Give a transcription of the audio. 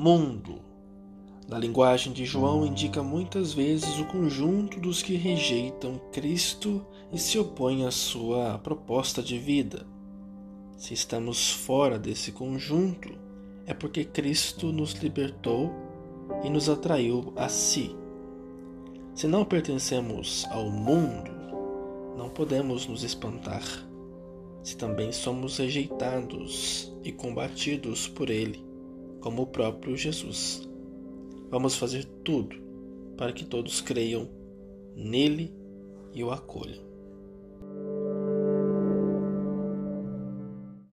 Mundo, na linguagem de João, indica muitas vezes o conjunto dos que rejeitam Cristo e se opõem à sua proposta de vida. Se estamos fora desse conjunto, é porque Cristo nos libertou e nos atraiu a si. Se não pertencemos ao mundo, não podemos nos espantar se também somos rejeitados e combatidos por ele como o próprio Jesus. Vamos fazer tudo para que todos creiam nele e o acolham.